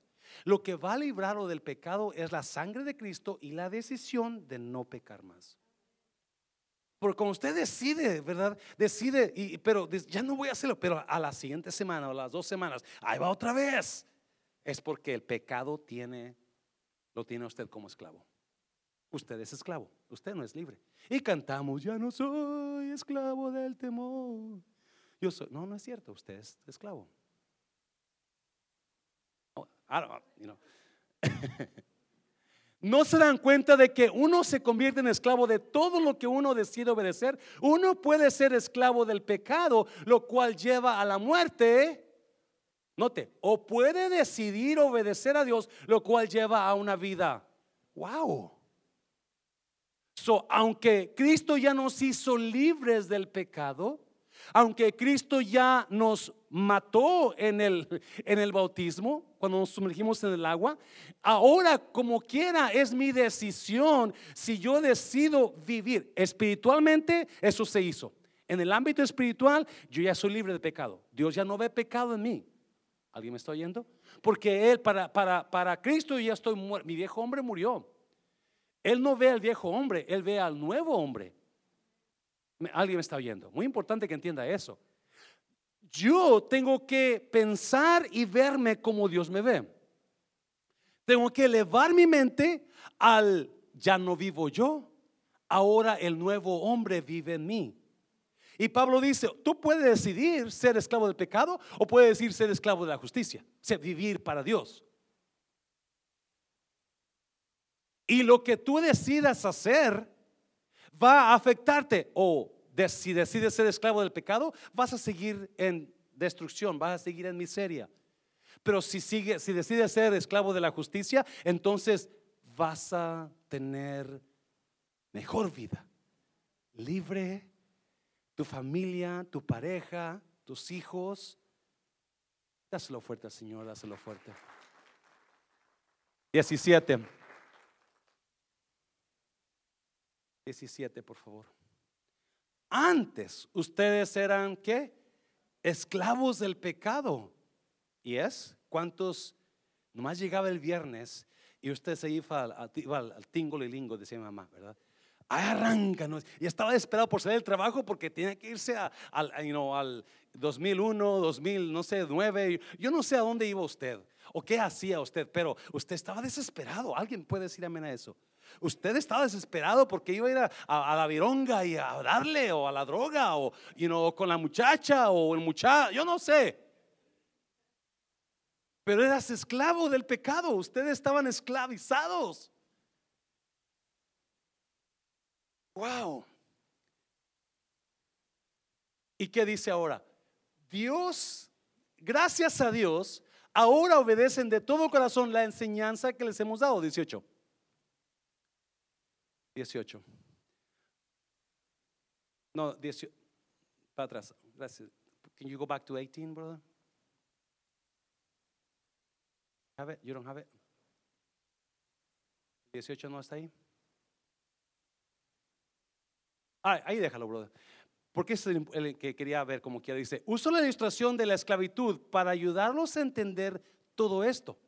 Lo que va a librarlo del pecado es la sangre de Cristo y la decisión de no pecar más. Porque como usted decide, ¿verdad? Decide, y, pero ya no voy a hacerlo, pero a la siguiente semana o las dos semanas, ahí va otra vez. Es porque el pecado tiene, lo tiene usted como esclavo. Usted es esclavo, usted no es libre. Y cantamos, ya no soy esclavo del temor. Yo soy, no, no es cierto, usted es esclavo. no se dan cuenta de que uno se convierte en esclavo de todo lo que uno decide obedecer. Uno puede ser esclavo del pecado, lo cual lleva a la muerte. Note, o puede decidir obedecer a Dios, lo cual lleva a una vida. Wow. Aunque Cristo ya nos hizo libres del pecado, aunque Cristo ya nos mató en el, en el bautismo, cuando nos sumergimos en el agua, ahora como quiera es mi decisión si yo decido vivir espiritualmente, eso se hizo. En el ámbito espiritual, yo ya soy libre de pecado. Dios ya no ve pecado en mí. ¿Alguien me está oyendo? Porque Él, para, para, para Cristo, ya estoy muerto. Mi viejo hombre murió. Él no ve al viejo hombre, Él ve al nuevo hombre. Alguien me está oyendo. Muy importante que entienda eso. Yo tengo que pensar y verme como Dios me ve. Tengo que elevar mi mente al ya no vivo yo, ahora el nuevo hombre vive en mí. Y Pablo dice, tú puedes decidir ser esclavo del pecado o puedes decir ser esclavo de la justicia, ser vivir para Dios. Y lo que tú decidas hacer va a afectarte. O si decides ser esclavo del pecado, vas a seguir en destrucción, vas a seguir en miseria. Pero si, sigue, si decides ser esclavo de la justicia, entonces vas a tener mejor vida. Libre, tu familia, tu pareja, tus hijos. Dáselo fuerte, Señor, dáselo fuerte. 17. 17, por favor. Antes ustedes eran qué? Esclavos del pecado. ¿Y es? ¿Cuántos? Nomás llegaba el viernes y usted se iba al, tingo y lingo, decía mi mamá, ¿verdad? arráncanos. Y estaba desesperado por salir del trabajo porque tenía que irse al, al 2001, 2000, no sé, 9. Yo no sé a dónde iba usted o qué hacía usted, pero usted estaba desesperado. ¿Alguien puede decir amén a eso? Usted estaba desesperado porque iba a ir a, la vironga y a darle o a la droga o you con la muchacha o el muchacho, yo no sé. Pero eras esclavo del pecado, ustedes estaban esclavizados. Wow. ¿Y qué dice ahora? Dios, gracias a Dios, ahora obedecen de todo corazón la enseñanza que les hemos dado. 18. 18. No, 18. Para atrás. Gracias. Can you go back to 18, brother? Have it? You don't have it? 18 no está ahí. Ah, ahí déjalo, brother. Porque es el que quería ver como quiera. Dice, uso la ilustración de la esclavitud para ayudarlos a entender todo esto.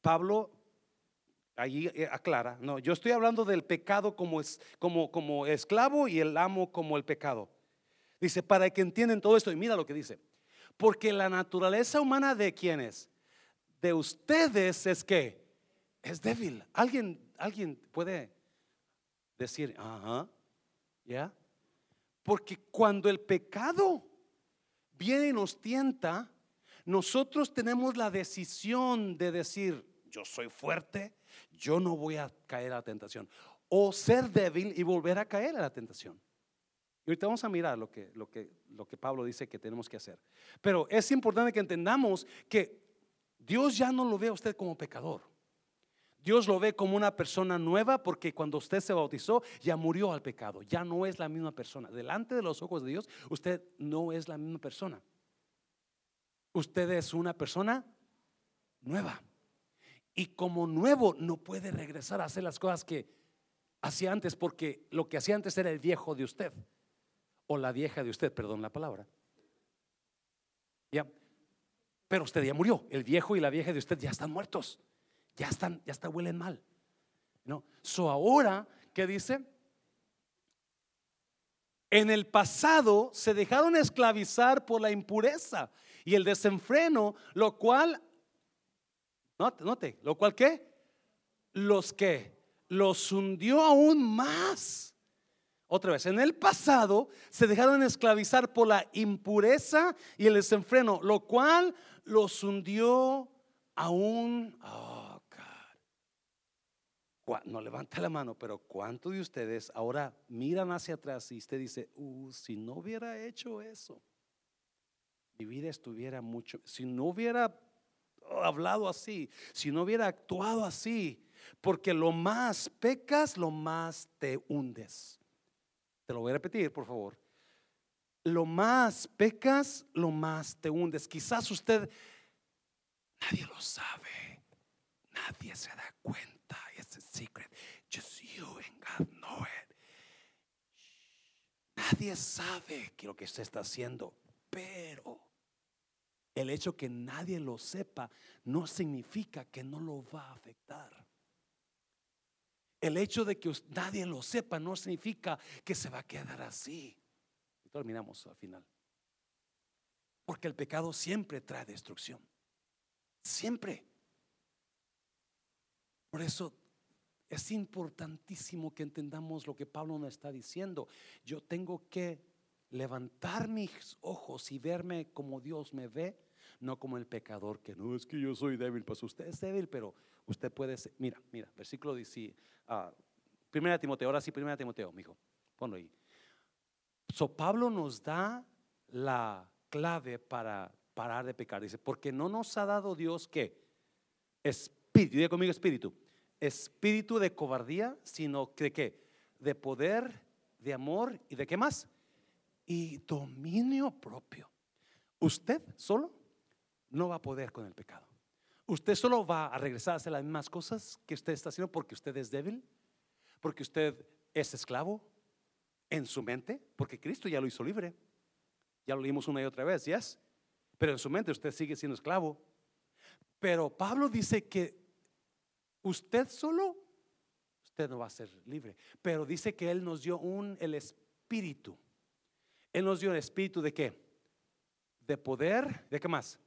Pablo allí eh, aclara, no, yo estoy hablando del pecado como, es, como, como esclavo y el amo como el pecado. Dice, para que entiendan todo esto, y mira lo que dice, porque la naturaleza humana de quienes, de ustedes es que es débil. ¿Alguien, alguien puede decir, ajá, ya? Porque cuando el pecado viene y nos tienta, nosotros tenemos la decisión de decir, yo soy fuerte, yo no voy a caer a la tentación. O ser débil y volver a caer a la tentación. Y ahorita vamos a mirar lo que, lo que, lo que Pablo dice que tenemos que hacer. Pero es importante que entendamos que Dios ya no lo ve a usted como pecador. Dios lo ve como una persona nueva porque cuando usted se bautizó ya murió al pecado, ya no es la misma persona. Delante de los ojos de Dios usted no es la misma persona. Usted es una persona nueva. Y como nuevo no puede regresar a hacer las cosas que hacía antes porque lo que hacía antes era el viejo de usted o la vieja de usted, perdón la palabra. Ya. Pero usted ya murió, el viejo y la vieja de usted ya están muertos ya están, ya está huelen mal. ¿No? So ahora, ¿qué dice? En el pasado se dejaron esclavizar por la impureza y el desenfreno, lo cual, note, note, lo cual qué? Los que los hundió aún más. Otra vez, en el pasado se dejaron esclavizar por la impureza y el desenfreno, lo cual los hundió aún. Oh, no levanta la mano, pero ¿cuántos de ustedes ahora miran hacia atrás y usted dice, uh, si no hubiera hecho eso, mi vida estuviera mucho, si no hubiera hablado así, si no hubiera actuado así, porque lo más pecas, lo más te hundes. Te lo voy a repetir, por favor. Lo más pecas, lo más te hundes. Quizás usted, nadie lo sabe, nadie se da cuenta secret. Just you and God know it. Nadie sabe que lo que usted está haciendo, pero el hecho que nadie lo sepa no significa que no lo va a afectar. El hecho de que nadie lo sepa no significa que se va a quedar así. Y terminamos al final. Porque el pecado siempre trae destrucción. Siempre. Por eso es importantísimo que entendamos lo que Pablo nos está diciendo. Yo tengo que levantar mis ojos y verme como Dios me ve, no como el pecador que no es que yo soy débil. Pues usted es débil, pero usted puede ser. Mira, mira, versículo dice, uh, primera Timoteo, ahora sí, primera Timoteo, mijo, ponlo ahí. So Pablo nos da la clave para parar de pecar. Dice, porque no nos ha dado Dios que espíritu, diga conmigo espíritu espíritu de cobardía, sino de qué? De poder, de amor y de qué más? Y dominio propio. Usted solo no va a poder con el pecado. Usted solo va a regresar a hacer las mismas cosas que usted está haciendo porque usted es débil, porque usted es esclavo en su mente, porque Cristo ya lo hizo libre. Ya lo leímos una y otra vez, ¿yes? Pero en su mente usted sigue siendo esclavo. Pero Pablo dice que Usted solo, usted no va a ser libre. Pero dice que Él nos dio un, el espíritu. Él nos dio el espíritu de qué? De poder, ¿de qué más?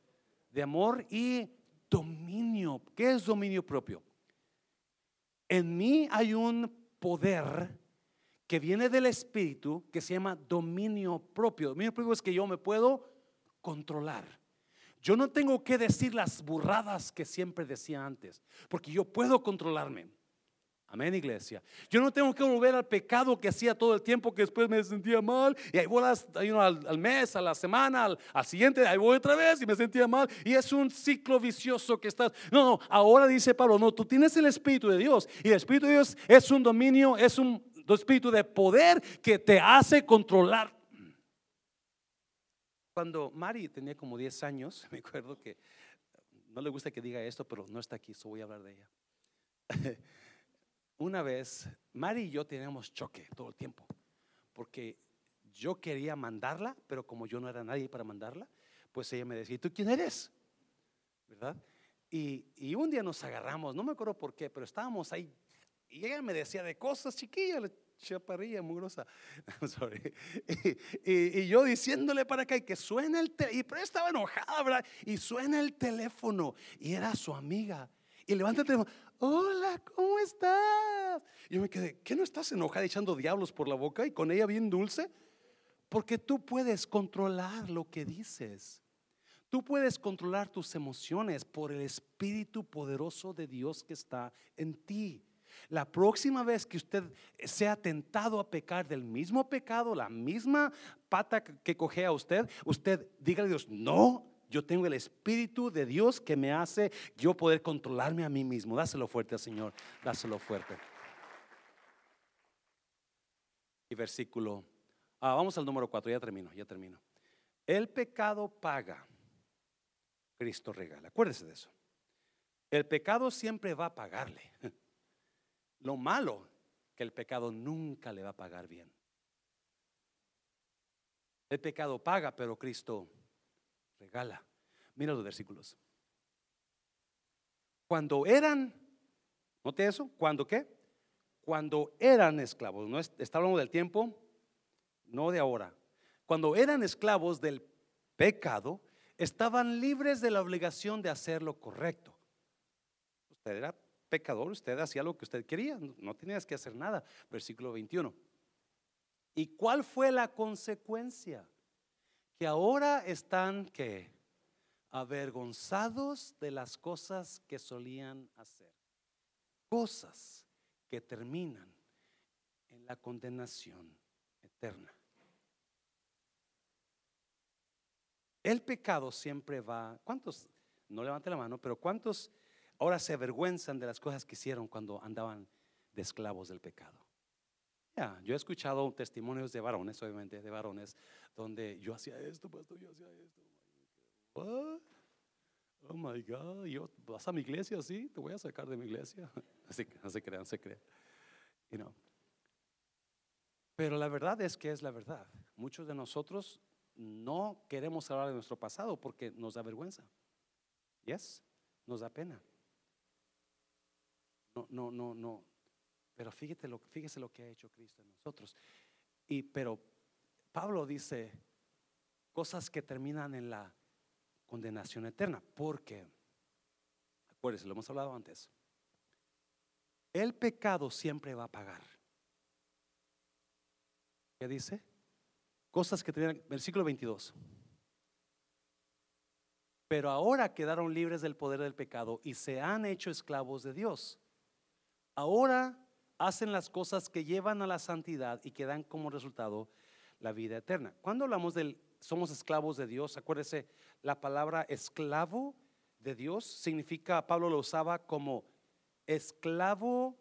De amor y dominio. ¿Qué es dominio propio? En mí hay un poder que viene del espíritu que se llama dominio propio. Dominio propio es que yo me puedo controlar. Yo no tengo que decir las burradas que siempre decía antes, porque yo puedo controlarme. Amén, iglesia. Yo no tengo que volver al pecado que hacía todo el tiempo, que después me sentía mal. Y ahí voy al, mes, a la semana, al, al, siguiente, ahí voy otra vez y me sentía mal. Y es un ciclo vicioso que está. No, no, ahora dice Pablo, no, tú tienes el Espíritu de Dios. Y el Espíritu de Dios es un dominio, es un espíritu de poder que te hace controlar. Cuando Mari tenía como 10 años, me acuerdo que no le gusta que diga esto, pero no está aquí, so voy a hablar de ella. Una vez, Mari y yo teníamos choque todo el tiempo, porque yo quería mandarla, pero como yo no era nadie para mandarla, pues ella me decía, ¿tú quién eres? ¿Verdad? Y, y un día nos agarramos, no me acuerdo por qué, pero estábamos ahí, y ella me decía de cosas chiquillas, chaparrilla mugrosa. Sorry. Y, y, yo diciéndole para acá y que suena el teléfono. Y pero estaba enojada, ¿verdad? Y suena el teléfono. Y era su amiga. Y levanta el teléfono. Hola, ¿cómo estás? Yo me quedé, ¿qué no estás enojada echando diablos por la boca y con ella bien dulce? Porque tú puedes controlar lo que dices. Tú puedes controlar tus emociones por el Espíritu poderoso de Dios que está en ti. La próxima vez que usted sea tentado a pecar del mismo pecado, la misma pata que coge a usted, usted diga a Dios, no, yo tengo el Espíritu de Dios que me hace yo poder controlarme a mí mismo. Dáselo fuerte al Señor, dáselo fuerte. Y versículo, ah, vamos al número 4, ya termino, ya termino. El pecado paga, Cristo regala. Acuérdese de eso. El pecado siempre va a pagarle. Lo malo, que el pecado nunca le va a pagar bien. El pecado paga, pero Cristo regala. Mira los versículos. Cuando eran, note eso, cuando qué? Cuando eran esclavos, no está hablando del tiempo, no de ahora. Cuando eran esclavos del pecado, estaban libres de la obligación de hacer lo correcto. Usted era pecador, usted hacía lo que usted quería, no tenías que hacer nada. Versículo 21. ¿Y cuál fue la consecuencia? Que ahora están que avergonzados de las cosas que solían hacer. Cosas que terminan en la condenación eterna. El pecado siempre va, ¿cuántos? No levante la mano, pero ¿cuántos ahora se avergüenzan de las cosas que hicieron cuando andaban de esclavos del pecado. Ya, yo he escuchado testimonios de varones, obviamente, de varones, donde yo hacía esto, pastor, yo hacía esto. Oh my God, yo, vas a mi iglesia, sí, te voy a sacar de mi iglesia. Así, no se crean, se crean. You know. Pero la verdad es que es la verdad. Muchos de nosotros no queremos hablar de nuestro pasado porque nos da vergüenza. Yes, nos da pena. No, no, no, no. Pero lo, fíjese lo que ha hecho Cristo en nosotros. Y pero Pablo dice cosas que terminan en la condenación eterna. Porque, acuérdense, lo hemos hablado antes. El pecado siempre va a pagar. ¿Qué dice? Cosas que tenían, versículo 22. Pero ahora quedaron libres del poder del pecado y se han hecho esclavos de Dios ahora hacen las cosas que llevan a la santidad y que dan como resultado la vida eterna. Cuando hablamos del somos esclavos de Dios, acuérdese, la palabra esclavo de Dios significa, Pablo lo usaba como esclavo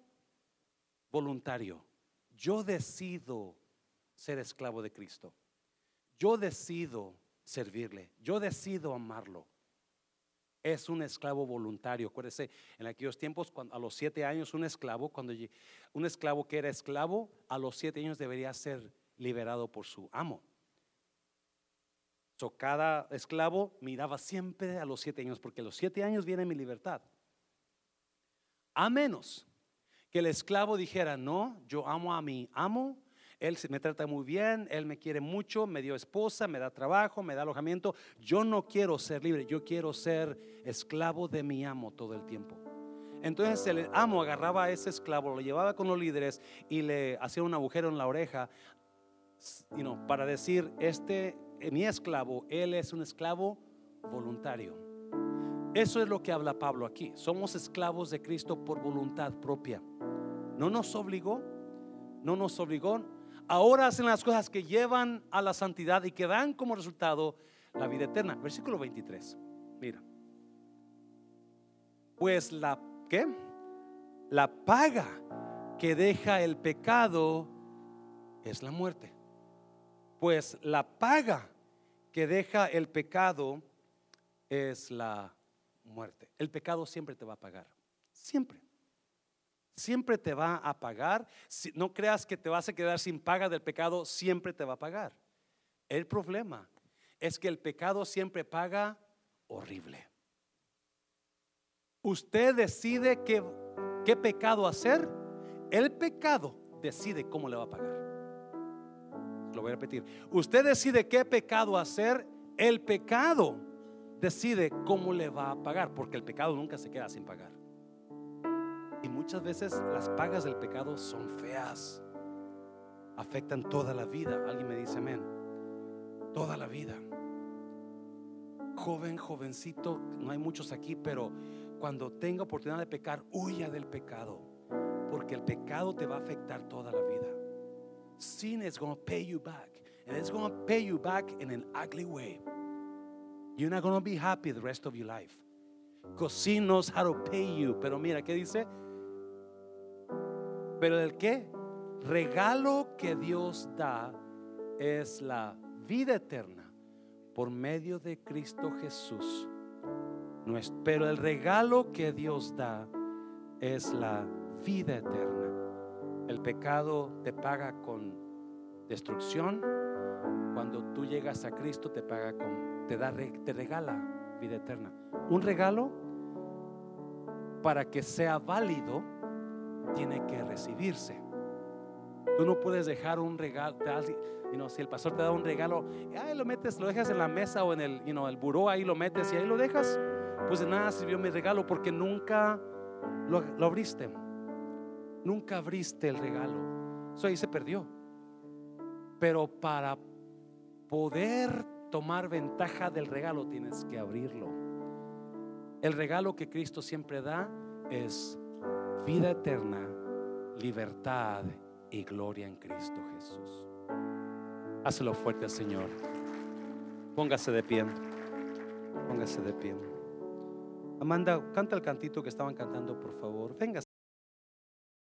voluntario. Yo decido ser esclavo de Cristo. Yo decido servirle. Yo decido amarlo es un esclavo voluntario. Acuérdese, en aquellos tiempos, a los siete años, un esclavo, cuando un esclavo que era esclavo, a los siete años debería ser liberado por su amo. So, cada esclavo miraba siempre a los siete años, porque a los siete años viene mi libertad. A menos que el esclavo dijera, no, yo amo a mi amo él me trata muy bien, Él me quiere mucho, me dio esposa, me da trabajo, me da alojamiento. Yo no quiero ser libre, yo quiero ser esclavo de mi amo todo el tiempo. Entonces el amo agarraba a ese esclavo, lo llevaba con los líderes y le hacía un agujero en la oreja para decir, este, eh, mi esclavo, él es un esclavo voluntario. Eso es lo que habla Pablo aquí. Somos esclavos de Cristo por voluntad propia. No nos obligó, no nos obligó. Ahora hacen las cosas que llevan a la santidad y que dan como resultado la vida eterna. Versículo 23. Mira. Pues la ¿qué? La paga que deja el pecado es la muerte. Pues la paga que deja el pecado es la muerte. El pecado siempre te va a pagar. Siempre. Siempre te va a pagar. No creas que te vas a quedar sin paga del pecado, siempre te va a pagar. El problema es que el pecado siempre paga horrible. Usted decide qué, qué pecado hacer. El pecado decide cómo le va a pagar. Lo voy a repetir. Usted decide qué pecado hacer. El pecado decide cómo le va a pagar, porque el pecado nunca se queda sin pagar. Y muchas veces las pagas del pecado son feas, afectan toda la vida. Alguien me dice amén, toda la vida. Joven, jovencito, no hay muchos aquí, pero cuando tenga oportunidad de pecar, huya del pecado, porque el pecado te va a afectar toda la vida. Sin is going to pay you back, and it's going to pay you back in an ugly way. You're not going to be happy the rest of your life. Because sin knows how to pay you. Pero mira, ¿qué dice? Pero el qué? Regalo que Dios da es la vida eterna por medio de Cristo Jesús. Pero el regalo que Dios da es la vida eterna. El pecado te paga con destrucción. Cuando tú llegas a Cristo te paga con te da te regala vida eterna. Un regalo para que sea válido tiene que recibirse. Tú no puedes dejar un regalo, si el pastor te da un regalo, ahí lo metes, lo dejas en la mesa o en el, el buró, ahí lo metes y ahí lo dejas, pues de nada sirvió mi regalo porque nunca lo, abriste. Nunca abriste el regalo. Eso ahí se perdió. Pero para poder tomar ventaja del regalo tienes que abrirlo. El regalo que Cristo siempre da es vida eterna, libertad y gloria en Cristo Jesús. Hazlo fuerte, Señor. Póngase de pie. Póngase de pie. Amanda, canta el cantito que estaban cantando, por favor. Véngase.